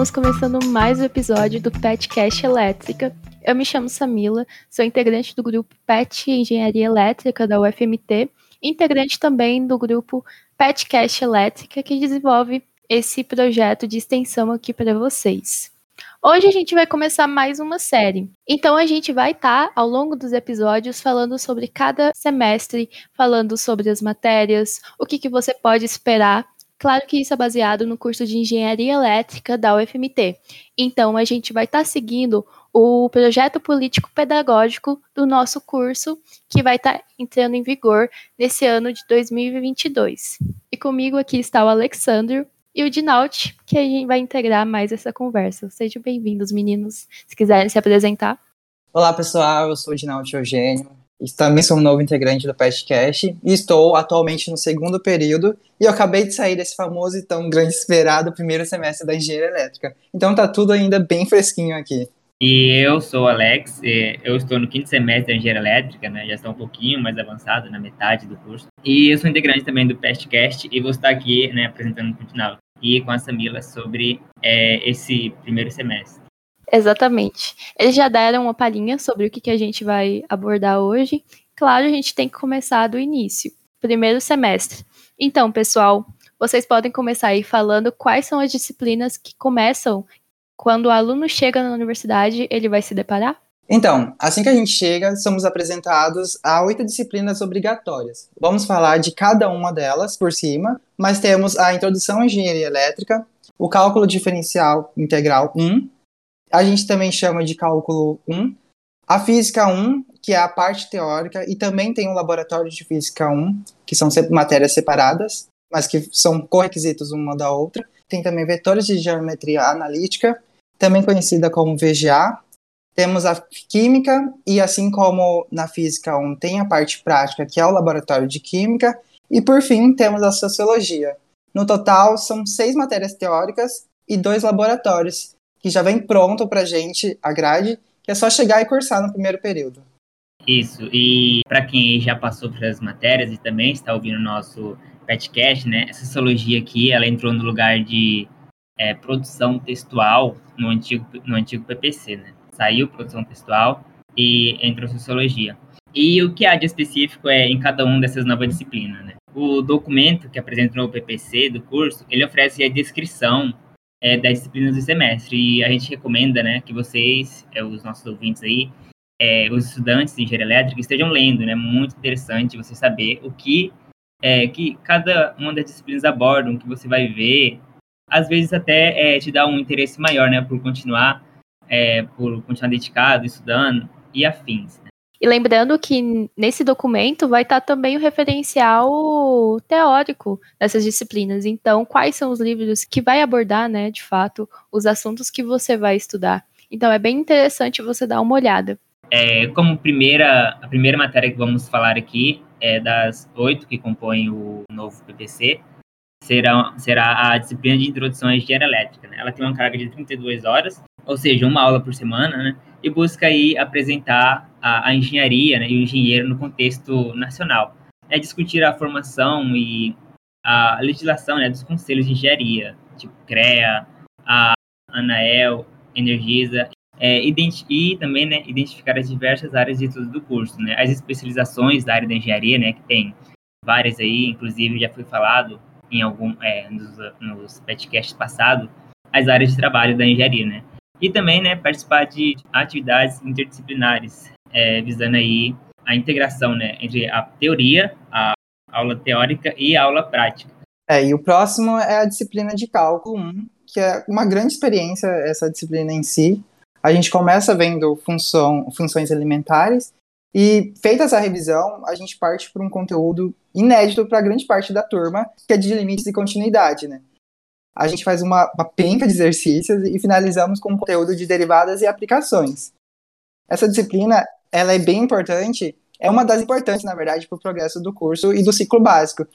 Estamos começando mais um episódio do PetCast Elétrica. Eu me chamo Samila, sou integrante do grupo PET Engenharia Elétrica da UFMT, integrante também do grupo PetCast Elétrica, que desenvolve esse projeto de extensão aqui para vocês. Hoje a gente vai começar mais uma série. Então a gente vai estar tá, ao longo dos episódios falando sobre cada semestre, falando sobre as matérias, o que, que você pode esperar. Claro que isso é baseado no curso de Engenharia Elétrica da UFMT. Então a gente vai estar tá seguindo o projeto político pedagógico do nosso curso, que vai estar tá entrando em vigor nesse ano de 2022. E comigo aqui está o Alexandre, e o Dinaut, que a gente vai integrar mais essa conversa. Sejam bem-vindos, meninos, se quiserem se apresentar. Olá, pessoal, eu sou o Dinaut Eugênio, também sou um novo integrante do PestCast e estou atualmente no segundo período e eu acabei de sair desse famoso e tão grande esperado primeiro semestre da engenharia elétrica. Então tá tudo ainda bem fresquinho aqui. E eu sou o Alex, eu estou no quinto semestre de engenharia elétrica, né? Já estou um pouquinho mais avançado, na metade do curso. E eu sou integrante também do PestCast e vou estar aqui, né, apresentando o Dinaldo e com a Samila sobre é, esse primeiro semestre. Exatamente. Eles já deram uma palhinha sobre o que, que a gente vai abordar hoje. Claro, a gente tem que começar do início, primeiro semestre. Então, pessoal, vocês podem começar aí falando quais são as disciplinas que começam quando o aluno chega na universidade, ele vai se deparar? Então, assim que a gente chega, somos apresentados a oito disciplinas obrigatórias. Vamos falar de cada uma delas por cima, mas temos a introdução à engenharia elétrica, o cálculo diferencial integral 1, a gente também chama de cálculo 1, a física 1, que é a parte teórica, e também tem o laboratório de física 1, que são matérias separadas, mas que são correquisitos uma da outra. Tem também vetores de geometria analítica, também conhecida como VGA. Temos a química, e assim como na física 1 tem a parte prática, que é o laboratório de química. E por fim, temos a sociologia. No total, são seis matérias teóricas e dois laboratórios, que já vem pronto para gente, a grade, que é só chegar e cursar no primeiro período. Isso, e para quem já passou pelas matérias e também está ouvindo o nosso podcast, né, essa sociologia aqui, ela entrou no lugar de é, produção textual no antigo, no antigo PPC, né? Saiu produção textual e entrou sociologia. E o que há de específico é em cada uma dessas novas disciplinas, né? O documento que apresenta no PPC do curso, ele oferece a descrição é, das disciplinas do semestre e a gente recomenda, né, que vocês, é, os nossos ouvintes aí, é, os estudantes de engenharia elétrica estejam lendo, né? Muito interessante você saber o que é, que cada uma das disciplinas abordam, que você vai ver às vezes até é, te dá um interesse maior, né, por continuar, é, por continuar dedicado, estudando e afins. E lembrando que nesse documento vai estar também o referencial teórico dessas disciplinas. Então, quais são os livros que vai abordar, né, de fato, os assuntos que você vai estudar. Então, é bem interessante você dar uma olhada. É, como primeira, a primeira matéria que vamos falar aqui é das oito que compõem o novo PPC, será, será a disciplina de introdução à engenharia elétrica. Né? Ela tem uma carga de 32 horas, ou seja, uma aula por semana, né? e busca aí apresentar a, a engenharia né, e o engenheiro no contexto nacional. É discutir a formação e a legislação né, dos conselhos de engenharia, tipo CREA, a ANAEL, Energisa, é, e também né, identificar as diversas áreas de estudo do curso, né, as especializações da área da engenharia, né, que tem várias aí, inclusive já foi falado em algum é, nos, nos podcasts passados as áreas de trabalho da engenharia, né? E também, né, participar de atividades interdisciplinares, é, visando aí a integração, né, entre a teoria, a aula teórica e a aula prática. É, e o próximo é a disciplina de cálculo 1, que é uma grande experiência essa disciplina em si. A gente começa vendo função, funções elementares e, feita essa revisão, a gente parte para um conteúdo inédito para grande parte da turma, que é de limites e continuidade, né? A gente faz uma, uma penca de exercícios e finalizamos com um conteúdo de derivadas e aplicações. Essa disciplina, ela é bem importante, é uma das importantes, na verdade, para o progresso do curso e do ciclo básico,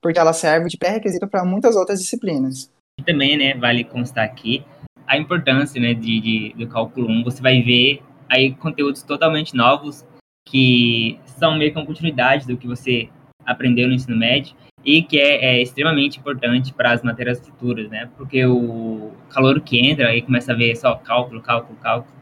porque ela serve de pré-requisito para muitas outras disciplinas. Também, né, vale constar aqui a importância, né, de, de, do cálculo 1, você vai ver aí conteúdos totalmente novos que são meio que uma continuidade do que você aprendeu no ensino médio e que é, é extremamente importante para as matérias futuras, né? Porque o calor que entra e começa a ver só cálculo, cálculo, cálculo,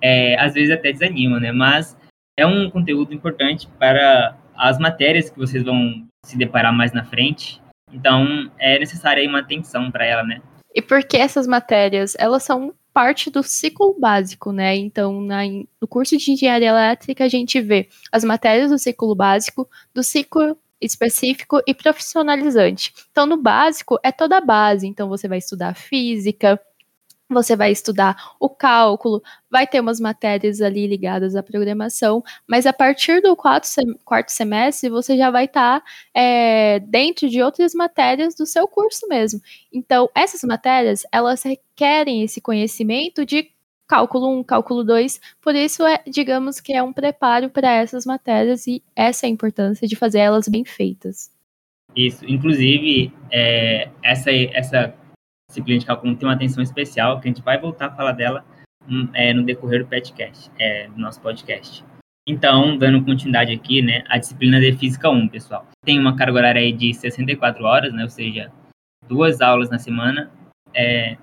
é, às vezes até desanima, né? Mas é um conteúdo importante para as matérias que vocês vão se deparar mais na frente. Então, é necessária uma atenção para ela, né? E porque essas matérias, elas são parte do ciclo básico, né? Então, na, no curso de engenharia elétrica, a gente vê as matérias do ciclo básico, do ciclo específico e profissionalizante. Então, no básico, é toda a base. Então, você vai estudar física, você vai estudar o cálculo, vai ter umas matérias ali ligadas à programação, mas a partir do quarto, semestre você já vai estar tá, é, dentro de outras matérias do seu curso mesmo. Então, essas matérias, elas requerem esse conhecimento de cálculo 1, cálculo 2, por isso é, digamos que é um preparo para essas matérias e essa é a importância de fazer elas bem feitas. Isso, inclusive, é, essa, essa disciplina de cálculo tem uma atenção especial, que a gente vai voltar a falar dela hum, é, no decorrer do podcast, é, do nosso podcast. Então, dando continuidade aqui, né, a disciplina de Física 1, pessoal. Tem uma carga horária aí de 64 horas, né, ou seja, duas aulas na semana. É,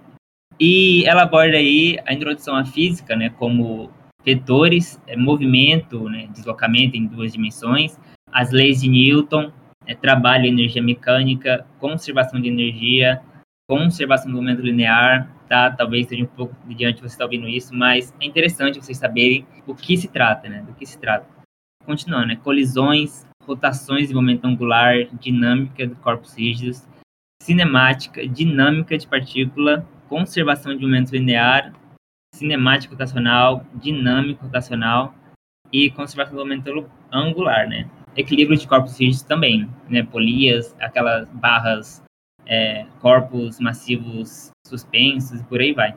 e ela aborda aí a introdução à física, né, como vetores, é, movimento, né, deslocamento em duas dimensões, as leis de Newton, é, trabalho energia mecânica, conservação de energia, conservação do momento linear, tá? Talvez seja um pouco diante você está ouvindo isso, mas é interessante vocês saberem o que se trata, né? Do que se trata. Continuando, né? Colisões, rotações de momento angular, dinâmica de corpos rígidos, cinemática, dinâmica de partícula, conservação de momento linear, cinemática rotacional, dinâmica rotacional e conservação do momento angular, né? Equilíbrio de corpos rígidos também, né? Polias, aquelas barras é, corpos massivos suspensos e por aí vai.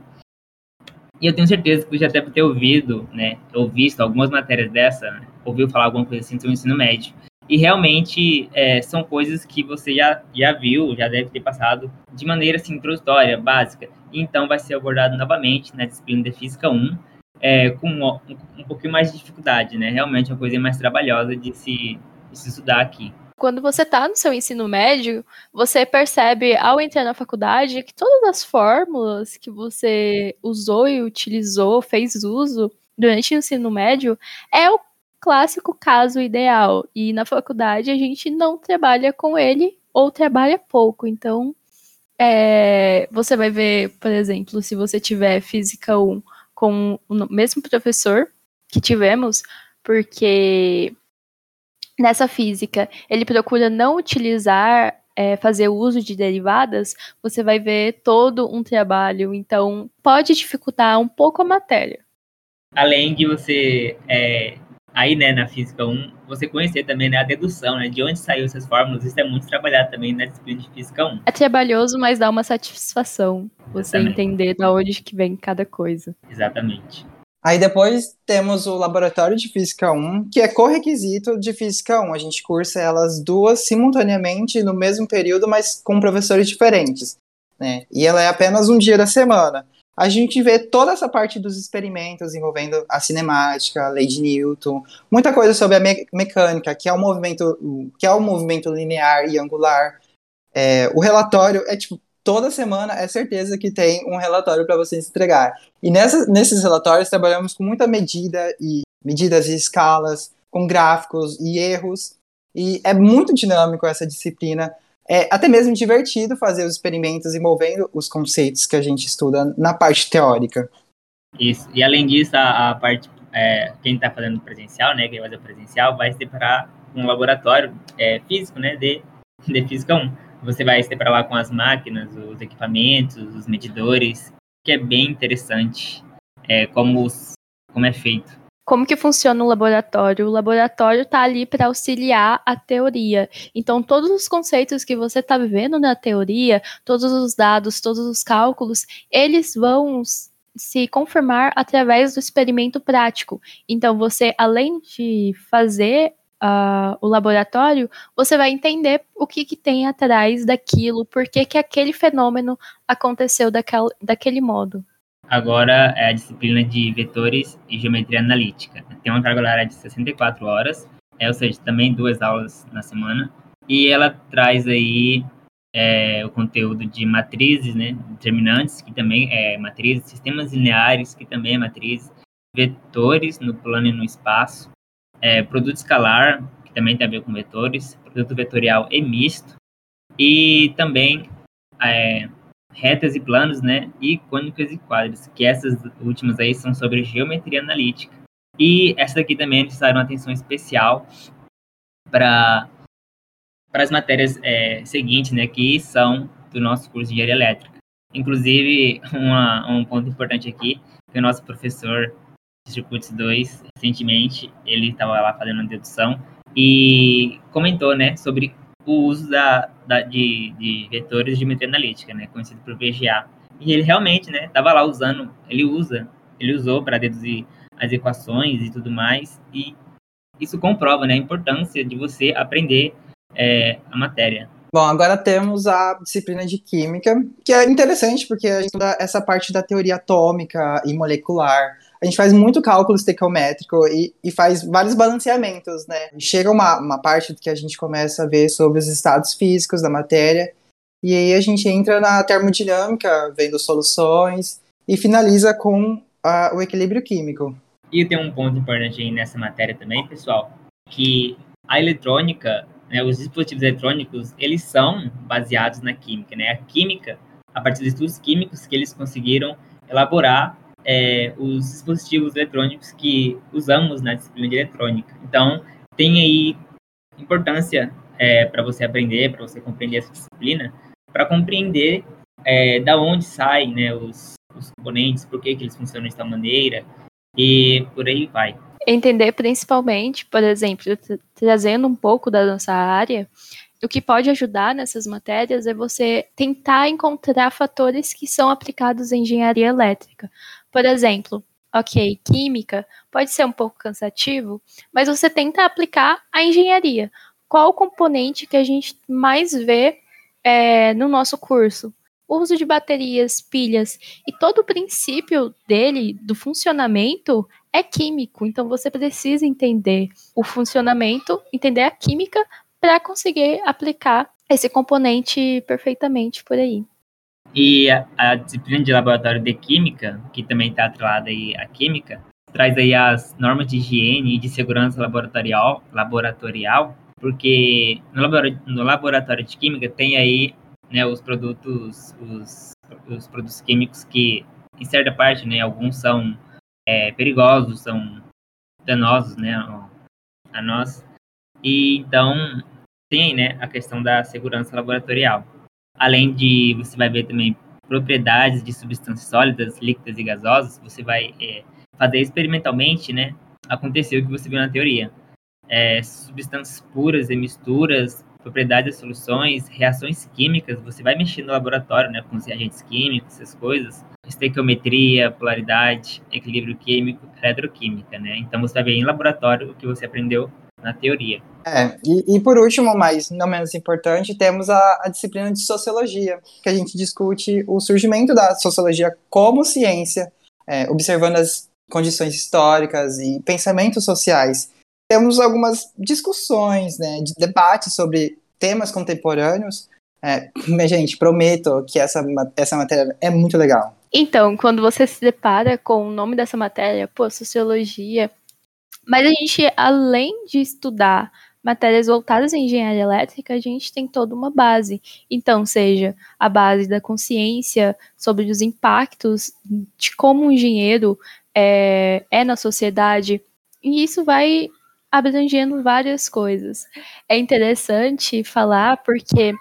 E eu tenho certeza que você já deve ter ouvido, né, ou visto algumas matérias dessa, né, ouviu falar alguma coisa assim do ensino médio. E realmente é, são coisas que você já, já viu, já deve ter passado de maneira assim, introdutória, básica. Então vai ser abordado novamente na disciplina de Física 1, é, com um, um, pouquinho mais de dificuldade, né? Realmente é uma coisa mais trabalhosa de se, de se estudar aqui quando você está no seu ensino médio, você percebe ao entrar na faculdade que todas as fórmulas que você usou e utilizou, fez uso durante o ensino médio, é o clássico caso ideal. E na faculdade a gente não trabalha com ele ou trabalha pouco. Então, é, você vai ver, por exemplo, se você tiver Física 1 com o mesmo professor que tivemos, porque nessa física ele procura não utilizar, é, fazer uso de derivadas, você vai ver todo um trabalho. Então, pode dificultar um pouco a matéria. Além de você, é, aí né, na Física 1, você conhecer também né, a dedução, né, de onde saiu essas fórmulas, isso é muito trabalhado também na disciplina de Física 1. É trabalhoso, mas dá uma satisfação você Exatamente. entender de onde que vem cada coisa. Exatamente. Aí depois temos o Laboratório de Física 1, que é correquisito de Física 1. A gente cursa elas duas simultaneamente no mesmo período, mas com professores diferentes. Né? E ela é apenas um dia da semana. A gente vê toda essa parte dos experimentos envolvendo a cinemática, a lei de Newton, muita coisa sobre a me mecânica, que é o movimento, que é o movimento linear e angular. É, o relatório é tipo toda semana é certeza que tem um relatório para você entregar. E nessa, nesses relatórios trabalhamos com muita medida e medidas e escalas, com gráficos e erros. E é muito dinâmico essa disciplina. É até mesmo divertido fazer os experimentos envolvendo os conceitos que a gente estuda na parte teórica. Isso. E além disso, a, a parte é, quem está fazendo presencial, né, quem vai fazer presencial, vai se deparar com um laboratório é, físico, né, de, de física 1 você vai se deparar lá com as máquinas, os equipamentos, os medidores, que é bem interessante é, como, como é feito. Como que funciona o laboratório? O laboratório está ali para auxiliar a teoria. Então, todos os conceitos que você está vendo na teoria, todos os dados, todos os cálculos, eles vão se confirmar através do experimento prático. Então, você, além de fazer uh, o laboratório, você vai entender o que, que tem atrás daquilo, por que, que aquele fenômeno aconteceu daquel, daquele modo. Agora é a disciplina de vetores e geometria analítica. Tem uma carga horária de 64 horas, é, ou seja, também duas aulas na semana. e ela traz aí é, o conteúdo de matrizes, né, determinantes, que também é matrizes, sistemas lineares, que também é matrizes, vetores no plano e no espaço, é, produto escalar, que também tem a ver com vetores, produto vetorial e misto, e também é, retas e planos, né, e cônicas e quadros, que essas últimas aí são sobre geometria analítica. E essa daqui também uma atenção especial para para as matérias é, seguintes, né, que são do nosso curso de engenharia elétrica. Inclusive, uma, um ponto importante aqui, que o nosso professor Circuitos 2, recentemente, ele estava lá fazendo uma dedução e comentou, né, sobre o uso da, da de, de, vetores de geometria analítica, né, conhecido por VGA. E ele realmente, né, estava lá usando, ele usa, ele usou para deduzir as equações e tudo mais, e isso comprova, né, a importância de você aprender é, a matéria. Bom, agora temos a disciplina de química, que é interessante porque a gente estuda essa parte da teoria atômica e molecular. A gente faz muito cálculo estequiométrico e, e faz vários balanceamentos, né? Chega uma, uma parte que a gente começa a ver sobre os estados físicos da matéria, e aí a gente entra na termodinâmica, vendo soluções, e finaliza com a, o equilíbrio químico. E tem um ponto importante aí nessa matéria também, pessoal, que a eletrônica né, os dispositivos eletrônicos, eles são baseados na química, né? A química, a partir dos estudos químicos que eles conseguiram elaborar é, os dispositivos eletrônicos que usamos na disciplina de eletrônica. Então, tem aí importância é, para você aprender, para você compreender essa disciplina, para compreender é, da onde saem né, os, os componentes, por que, que eles funcionam dessa maneira, e por aí vai entender principalmente, por exemplo, trazendo um pouco da nossa área, o que pode ajudar nessas matérias é você tentar encontrar fatores que são aplicados em engenharia elétrica. Por exemplo, ok, química pode ser um pouco cansativo, mas você tenta aplicar a engenharia. Qual o componente que a gente mais vê é, no nosso curso? O uso de baterias, pilhas e todo o princípio dele, do funcionamento, é químico, então você precisa entender o funcionamento, entender a química para conseguir aplicar esse componente perfeitamente por aí. E a, a, disciplina de laboratório de química, que também está atrelada aí à química, traz aí as normas de higiene e de segurança laboratorial, laboratorial porque no laboratório, no laboratório de química tem aí né, os produtos, os, os produtos químicos que, em certa parte, né, alguns são é, perigosos, são danosos, né, a nós. E então tem, né, a questão da segurança laboratorial. Além de você vai ver também propriedades de substâncias sólidas, líquidas e gasosas, você vai é, fazer experimentalmente, né, acontecer o que você viu na teoria. É, substâncias puras e misturas, propriedades das soluções, reações químicas, você vai mexer no laboratório, né, com os reagentes químicos, essas coisas, estequiometria, polaridade, equilíbrio químico, eletroquímica, né? Então você vai ver em laboratório o que você aprendeu na teoria. É, e, e por último, mas não menos importante, temos a, a, disciplina de sociologia, que a gente discute o surgimento da sociologia como ciência, é, observando as condições históricas e pensamentos sociais. Temos algumas discussões, né, de debate sobre temas contemporâneos. É, mas, gente, prometo que essa, essa matéria é muito legal. Então, quando você se depara com o nome dessa matéria, pô, sociologia. Mas a gente, além de estudar matérias voltadas em engenharia elétrica, a gente tem toda uma base. Então, seja a base da consciência sobre os impactos de como um engenheiro é, é na sociedade. E isso vai abrangendo várias coisas. É interessante falar porque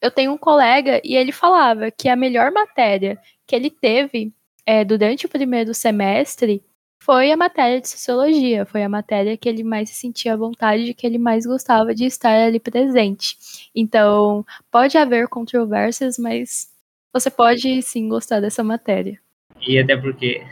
eu tenho um colega e ele falava que a melhor matéria que ele teve é, durante o primeiro semestre foi a matéria de sociologia, foi a matéria que ele mais se sentia à vontade, que ele mais gostava de estar ali presente. Então, pode haver controvérsias, mas você pode sim gostar dessa matéria. E até porque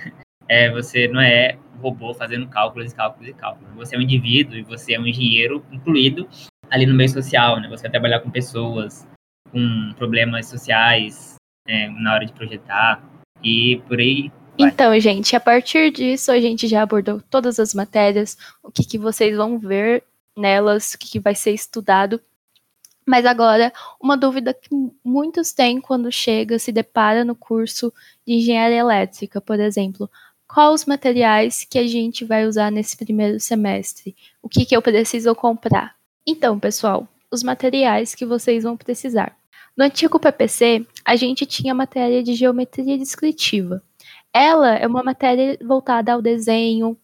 é, você não é robô fazendo cálculos e cálculos e cálculos. Você é um indivíduo e você é um engenheiro incluído ali no meio social, né? Você vai trabalhar com pessoas, com problemas sociais, é, na hora de projetar e por aí. Então, gente, a partir disso a gente já abordou todas as matérias, o que, que vocês vão ver nelas, o que, que vai ser estudado. Mas agora, uma dúvida que muitos têm quando chega, se depara no curso de engenharia elétrica, por exemplo, quais os materiais que a gente vai usar nesse primeiro semestre? O que, que eu preciso comprar? Então, pessoal, os materiais que vocês vão precisar. No antigo PPC, a gente tinha matéria de geometria descritiva. Ela é uma matéria voltada ao desenho,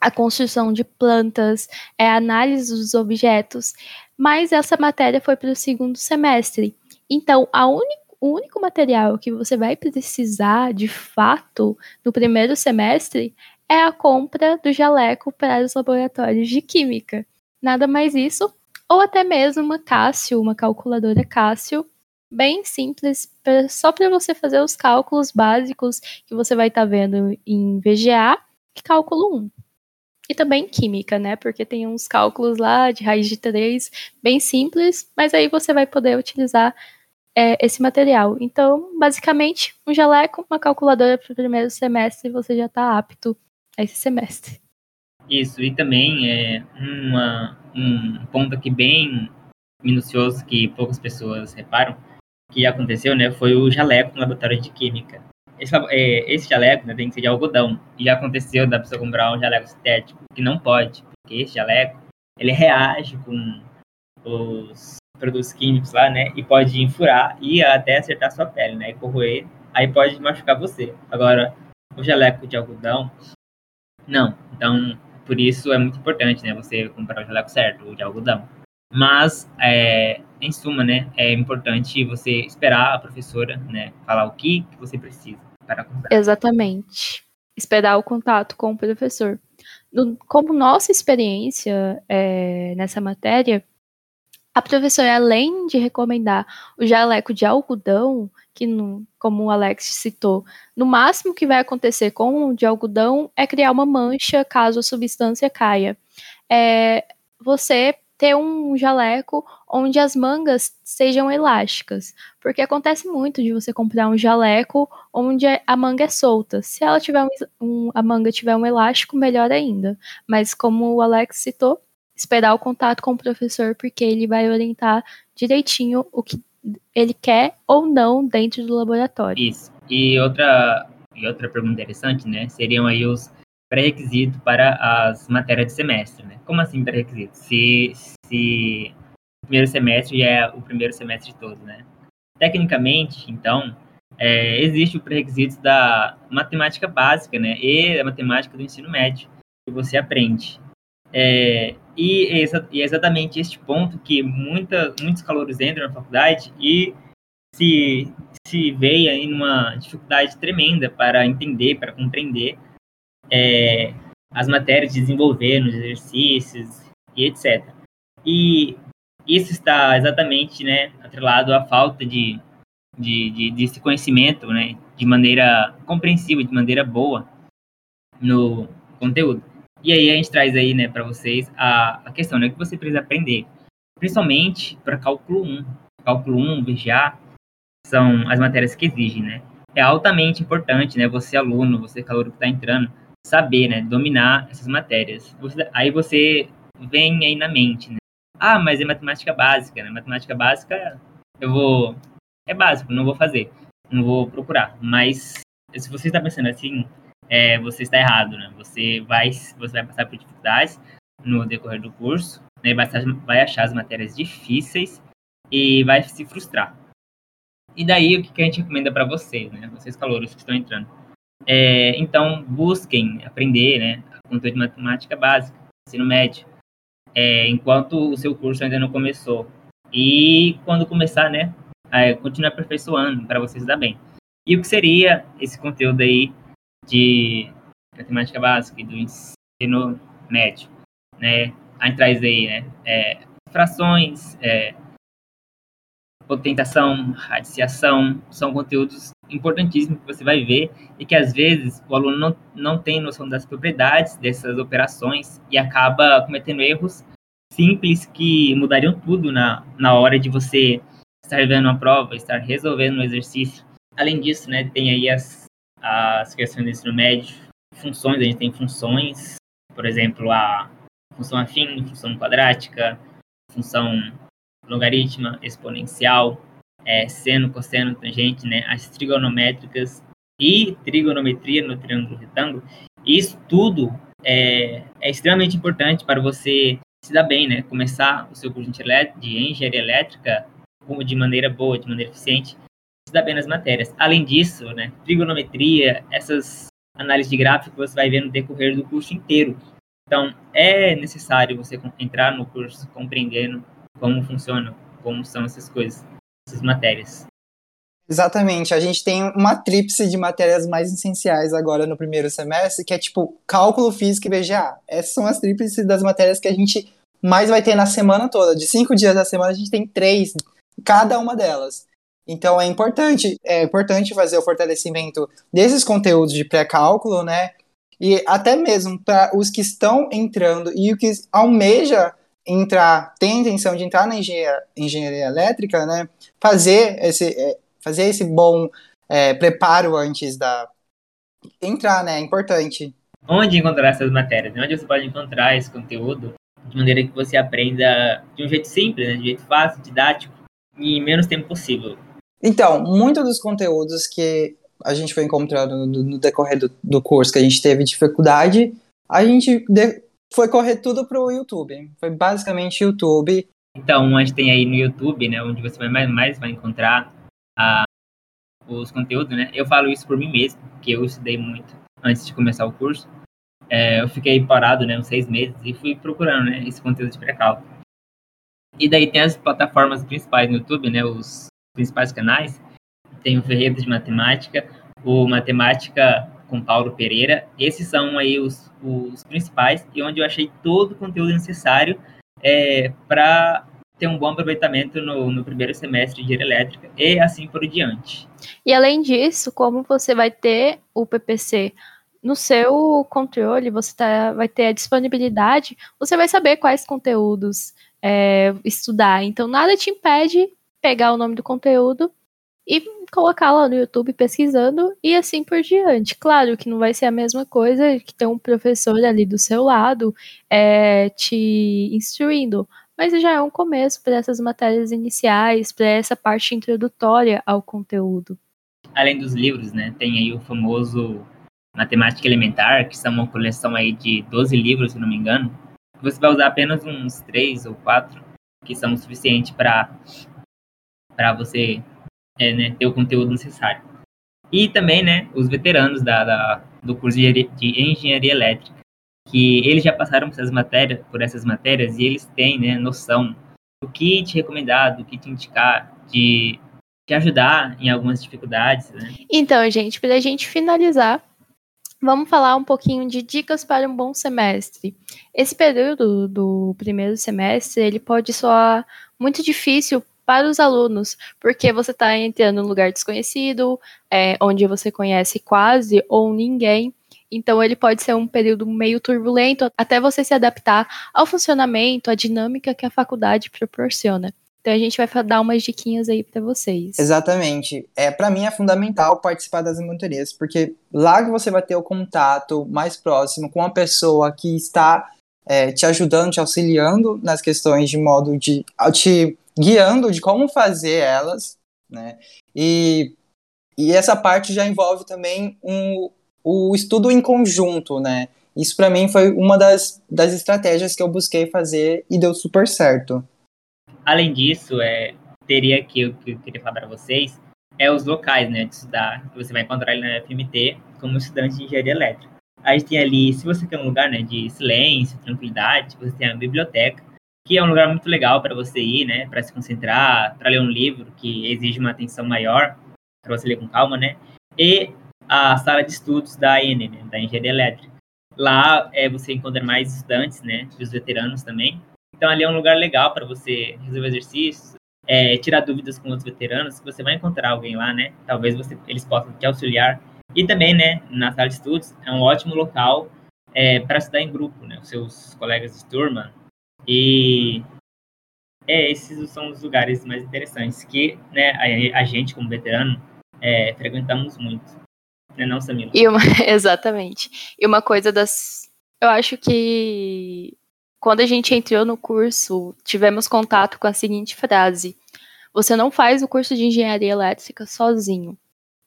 à construção de plantas, é análise dos objetos, mas essa matéria foi para o segundo semestre. Então, única o único material que você vai precisar de fato no primeiro semestre é a compra do jaleco para os laboratórios de química. Nada mais isso, ou até mesmo uma Cássio, uma calculadora Cássio, bem simples, só para você fazer os cálculos básicos que você vai estar tá vendo em VGA cálculo 1. E também química, né? Porque tem uns cálculos lá de raiz de 3 bem simples, mas aí você vai poder utilizar é, esse material. Então, basicamente, um jaleco, uma calculadora para o primeiro semestre você já está apto a esse semestre. Isso, e também é uma, um ponto aqui bem minucioso que poucas pessoas reparam, que aconteceu, né, foi o jaleco no laboratório de química. Esse, é, esse jaleco né, tem que ser de algodão. E já aconteceu da pessoa comprar um jaleco sintético, que não pode, porque esse jaleco, ele reage com os produtos químicos lá, né, e pode enfurar e até acertar sua pele, né, e corroer, aí pode machucar você. Agora, o jaleco de algodão, não. Então, por isso é muito importante, né, você comprar o jaleco certo, o de algodão. Mas, é, em suma, né, é importante você esperar a professora, né, falar o que, você precisa para comprar. Exatamente. Esperar o contato com o professor. No, como nossa experiência é, nessa matéria, a professora, além de recomendar o jaleco de algodão, que, no, como o Alex citou, no máximo que vai acontecer com o de algodão é criar uma mancha caso a substância caia. É, você ter um jaleco onde as mangas sejam elásticas, porque acontece muito de você comprar um jaleco onde a manga é solta. Se ela tiver um, um, a manga tiver um elástico, melhor ainda. Mas como o Alex citou, esperar o contato com o professor, porque ele vai orientar direitinho o que ele quer ou não dentro do laboratório. Isso. E outra, e outra pergunta interessante, né? Seriam aí os pré-requisitos para as matérias de semestre, né? Como assim pré-requisito? Se, se primeiro semestre é o primeiro semestre todo, né? Tecnicamente, então, é, existe o pré-requisito da matemática básica, né? E a matemática do ensino médio, que você aprende. E, é e é exatamente este ponto que muita, muitos calouros entram na faculdade e se, se veem em uma dificuldade tremenda para entender, para compreender é, as matérias de desenvolver nos exercícios e etc. E isso está exatamente né, atrelado à falta de, de, de, desse conhecimento né, de maneira compreensível, de maneira boa no conteúdo. E aí a gente traz aí, né, para vocês a, a questão, né, que você precisa aprender, principalmente para cálculo 1. Cálculo 1, VGA, são as matérias que exigem, né? É altamente importante, né, você aluno, você calor que está entrando, saber, né, dominar essas matérias. Você, aí você vem aí na mente, né? Ah, mas é matemática básica, né? Matemática básica, eu vou é básico, não vou fazer, não vou procurar. Mas se você está pensando assim, é, você está errado, né? Você vai, você vai passar por dificuldades no decorrer do curso, né? vai, vai achar as matérias difíceis e vai se frustrar. E daí, o que a gente recomenda para vocês, né? Vocês calouros que estão entrando. É, então, busquem aprender, né? Conteúdo de matemática básica, ensino médio, é, enquanto o seu curso ainda não começou. E quando começar, né? É, continue aperfeiçoando para vocês dar bem. E o que seria esse conteúdo aí de matemática básica e do ensino médio, né? A gente traz aí, né? É, frações, potentação, radiciação, são conteúdos importantíssimos que você vai ver e que às vezes o aluno não, não tem noção das propriedades dessas operações e acaba cometendo erros simples que mudariam tudo na, na hora de você estar vendo uma prova, estar resolvendo um exercício. Além disso, né, tem aí as as questões do ensino médio, funções, a gente tem funções, por exemplo, a função afim, função quadrática, função logaritma, exponencial, é, seno, cosseno, tangente, né, as trigonométricas e trigonometria no triângulo retângulo, isso tudo é, é extremamente importante para você se dar bem, né? Começar o seu curso de engenharia elétrica de maneira boa, de maneira eficiente, se dar bem nas matérias. Além disso, né, trigonometria, essas análises de gráfico você vai ver no decorrer do curso inteiro. Então, é necessário você entrar no curso compreendendo como funciona, como são essas coisas, essas matérias. Exatamente, a gente tem uma tríplice de matérias mais essenciais agora no primeiro semestre, que é tipo cálculo físico e VGA. Essas são as tríplices das matérias que a gente mais vai ter na semana toda. De cinco dias da semana, a gente tem três, cada uma delas. Então é importante, é importante fazer o fortalecimento desses conteúdos de pré-cálculo, né? E até mesmo para os que estão entrando e o que almeja entrar, tem intenção de entrar na engenharia, engenharia elétrica, né? Fazer esse, é, fazer esse bom é, preparo antes da entrar, né? É importante. Onde encontrar essas matérias? Onde você pode encontrar esse conteúdo de maneira que você aprenda de um jeito simples, né? de um jeito fácil, didático e menos tempo possível. Então, muitos dos conteúdos que a gente foi encontrando no, no decorrer do, do, curso que a gente teve dificuldade, a gente de, foi correr tudo pro YouTube. Foi basicamente YouTube. Então, a gente tem aí no YouTube, né, onde você mais, mais vai encontrar a, os conteúdos, né? Eu falo isso por mim mesmo, que eu estudei muito antes de começar o curso. É, eu fiquei parado, né, uns seis meses e fui procurando, né, esse conteúdo de pré-cálculo. E daí tem as plataformas principais no YouTube, né, os principais canais. Tem o Ferreira de Matemática, o Matemática com Paulo Pereira. Esses são aí os, os principais e onde eu achei todo o conteúdo necessário é, para ter um bom aproveitamento no, no primeiro semestre de elétrica e assim por diante. E além disso, como você vai ter o PPC no seu controle, você tá, vai ter a disponibilidade, você vai saber quais conteúdos é, estudar. Então, nada te impede pegar o nome do conteúdo e colocar lá no YouTube pesquisando e assim por diante. Claro que não vai ser a mesma coisa que ter um professor ali do seu lado é, te instruindo, mas já é um começo para essas matérias iniciais, para essa parte introdutória ao conteúdo. Além dos livros, né, tem aí o famoso Matemática Elementar, que são uma coleção aí de 12 livros, se não me engano. Você vai usar apenas uns 3 ou 4, que são o suficiente para para você é, né, ter o conteúdo necessário. E também, né, os veteranos da, da, do curso de engenharia elétrica que eles já passaram por essas matérias, por essas matérias e eles têm né, noção do que te recomendar, do que te indicar, de te ajudar em algumas dificuldades. Né? Então, gente, para a gente finalizar, vamos falar um pouquinho de dicas para um bom semestre. Esse período do primeiro semestre ele pode soar muito difícil para os alunos, porque você está entrando num lugar desconhecido, é, onde você conhece quase ou ninguém. Então, ele pode ser um período meio turbulento até você se adaptar ao funcionamento, à dinâmica que a faculdade proporciona. Então, a gente vai dar umas diquinhas aí para vocês. Exatamente. É, para mim é fundamental participar das mentorias, porque lá que você vai ter o contato mais próximo com a pessoa que está é, te ajudando, te auxiliando nas questões de modo de te guiando de como fazer elas, né? E, e essa parte já envolve também um, o estudo em conjunto, né? Isso para mim foi uma das, das estratégias que eu busquei fazer e deu super certo. Além disso, é, teria que eu, que eu queria falar para vocês é os locais, né, de estudar, você vai encontrar ali na FMT como estudante de engenharia elétrica. A gente tem ali, se você quer um lugar, né, de silêncio, tranquilidade, você tem a biblioteca, que é um lugar muito legal para você ir, né, para se concentrar, para ler um livro que exige uma atenção maior, para você ler com calma, né? E a sala de estudos da ENE, né, da Engenharia Elétrica. Lá é, você encontra mais estudantes, né, os veteranos também. Então ali é um lugar legal para você resolver exercícios, é, tirar dúvidas com outros veteranos, você vai encontrar alguém lá, né? Talvez você, eles possam te auxiliar. E também, né, na sala de estudos é um ótimo local é, para estudar em grupo, né? Os seus colegas de turma. E é, esses são os lugares mais interessantes que, né, a, a gente como veterano é, frequentamos muito né, não, Samila? E uma, exatamente. E uma coisa das. Eu acho que quando a gente entrou no curso, tivemos contato com a seguinte frase: Você não faz o curso de engenharia elétrica sozinho.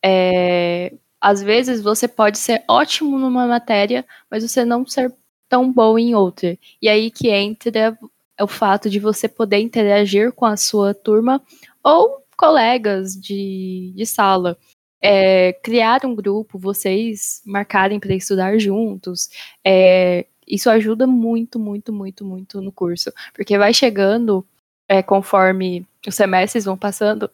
É, às vezes você pode ser ótimo numa matéria, mas você não ser tão bom em outra. E aí que entra o fato de você poder interagir com a sua turma ou colegas de, de sala. É, criar um grupo, vocês marcarem para estudar juntos, é, isso ajuda muito, muito, muito, muito no curso. Porque vai chegando, é, conforme os semestres vão passando,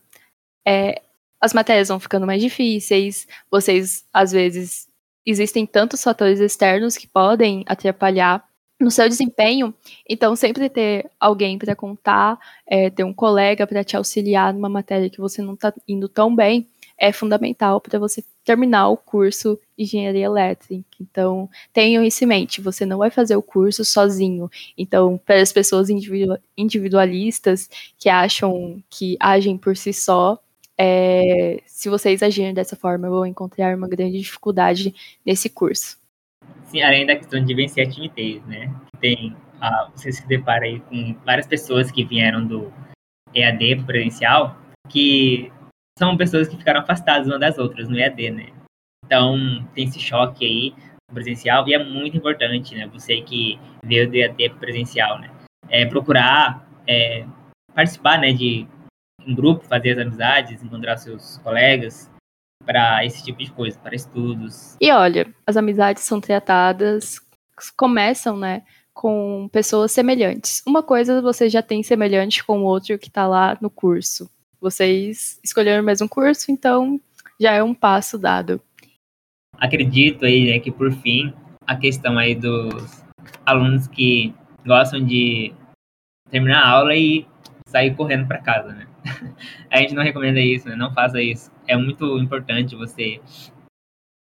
é, as matérias vão ficando mais difíceis, vocês, às vezes, existem tantos fatores externos que podem atrapalhar no seu desempenho, então sempre ter alguém para contar, é, ter um colega para te auxiliar numa matéria que você não está indo tão bem, é fundamental para você terminar o curso engenharia elétrica. Então, tenham isso em mente, você não vai fazer o curso sozinho. Então, para as pessoas individualistas que acham que agem por si só, é, se vocês agirem dessa forma, vão encontrar uma grande dificuldade nesse curso. Sim, além da questão de vencer a timidez, né? Tem, ah, você se depara aí com várias pessoas que vieram do EAD presencial, que são pessoas que ficaram afastadas uma das outras no EAD, né? Então, tem esse choque aí presencial e é muito importante, né? Você que veio do EAD presencial, né? É procurar é, participar, né, de um grupo, fazer as amizades, encontrar seus colegas para esse tipo de coisa, para estudos. E olha, as amizades são tratadas, começam, né, com pessoas semelhantes. Uma coisa você já tem semelhante com o outro que está lá no curso. Vocês escolheram o mesmo curso, então já é um passo dado. Acredito aí né, que por fim a questão aí dos alunos que gostam de terminar a aula e sair correndo para casa, né? a gente não recomenda isso, né? Não faça isso. É muito importante você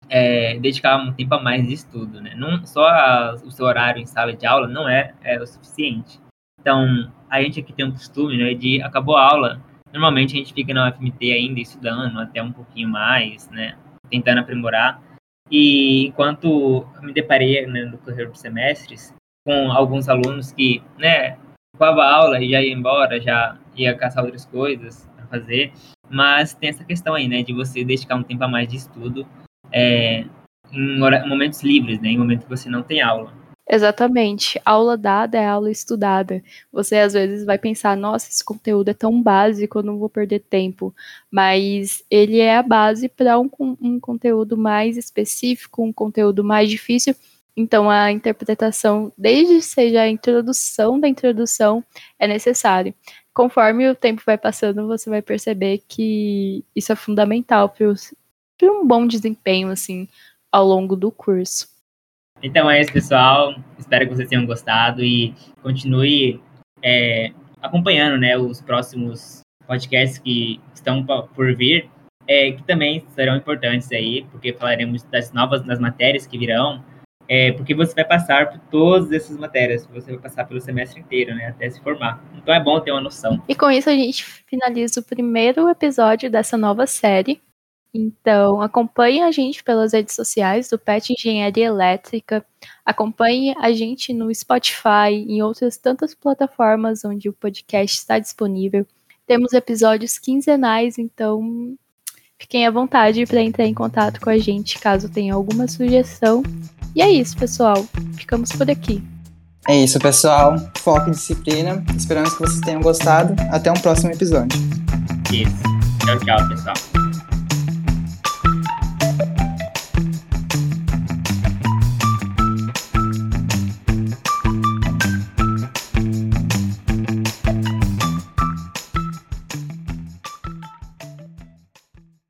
é, dedicar um tempo a mais de estudo, né? Não só a, o seu horário em sala de aula não é, é o suficiente. Então, a gente aqui tem um costume, né, de acabou a aula, Normalmente a gente fica na UFMT ainda estudando até um pouquinho mais, né? Tentando aprimorar. E enquanto me deparei né, no correr dos semestres com alguns alunos que, né, acabava a aula e já ia embora, já ia caçar outras coisas para fazer, mas tem essa questão aí, né, de você dedicar um tempo a mais de estudo é, em momentos livres, né, em momentos que você não tem aula. Exatamente. Aula dada é aula estudada. Você às vezes vai pensar, nossa, esse conteúdo é tão básico, eu não vou perder tempo. Mas ele é a base para um, um conteúdo mais específico, um conteúdo mais difícil. Então a interpretação, desde seja a introdução da introdução, é necessário. Conforme o tempo vai passando, você vai perceber que isso é fundamental para um bom desempenho assim ao longo do curso. Então é isso, pessoal. Espero que vocês tenham gostado e continue é, acompanhando né, os próximos podcasts que estão por vir, é, que também serão importantes aí, porque falaremos das novas das matérias que virão, é, porque você vai passar por todas essas matérias, você vai passar pelo semestre inteiro, né, até se formar. Então é bom ter uma noção. E com isso a gente finaliza o primeiro episódio dessa nova série. Então, acompanhe a gente pelas redes sociais do PET Engenharia Elétrica. Acompanhe a gente no Spotify, em outras tantas plataformas onde o podcast está disponível. Temos episódios quinzenais, então fiquem à vontade para entrar em contato com a gente caso tenha alguma sugestão. E é isso, pessoal. Ficamos por aqui. É isso, pessoal. Foco em disciplina. Esperamos que vocês tenham gostado. Até um próximo episódio. Isso. Tchau, tchau, pessoal.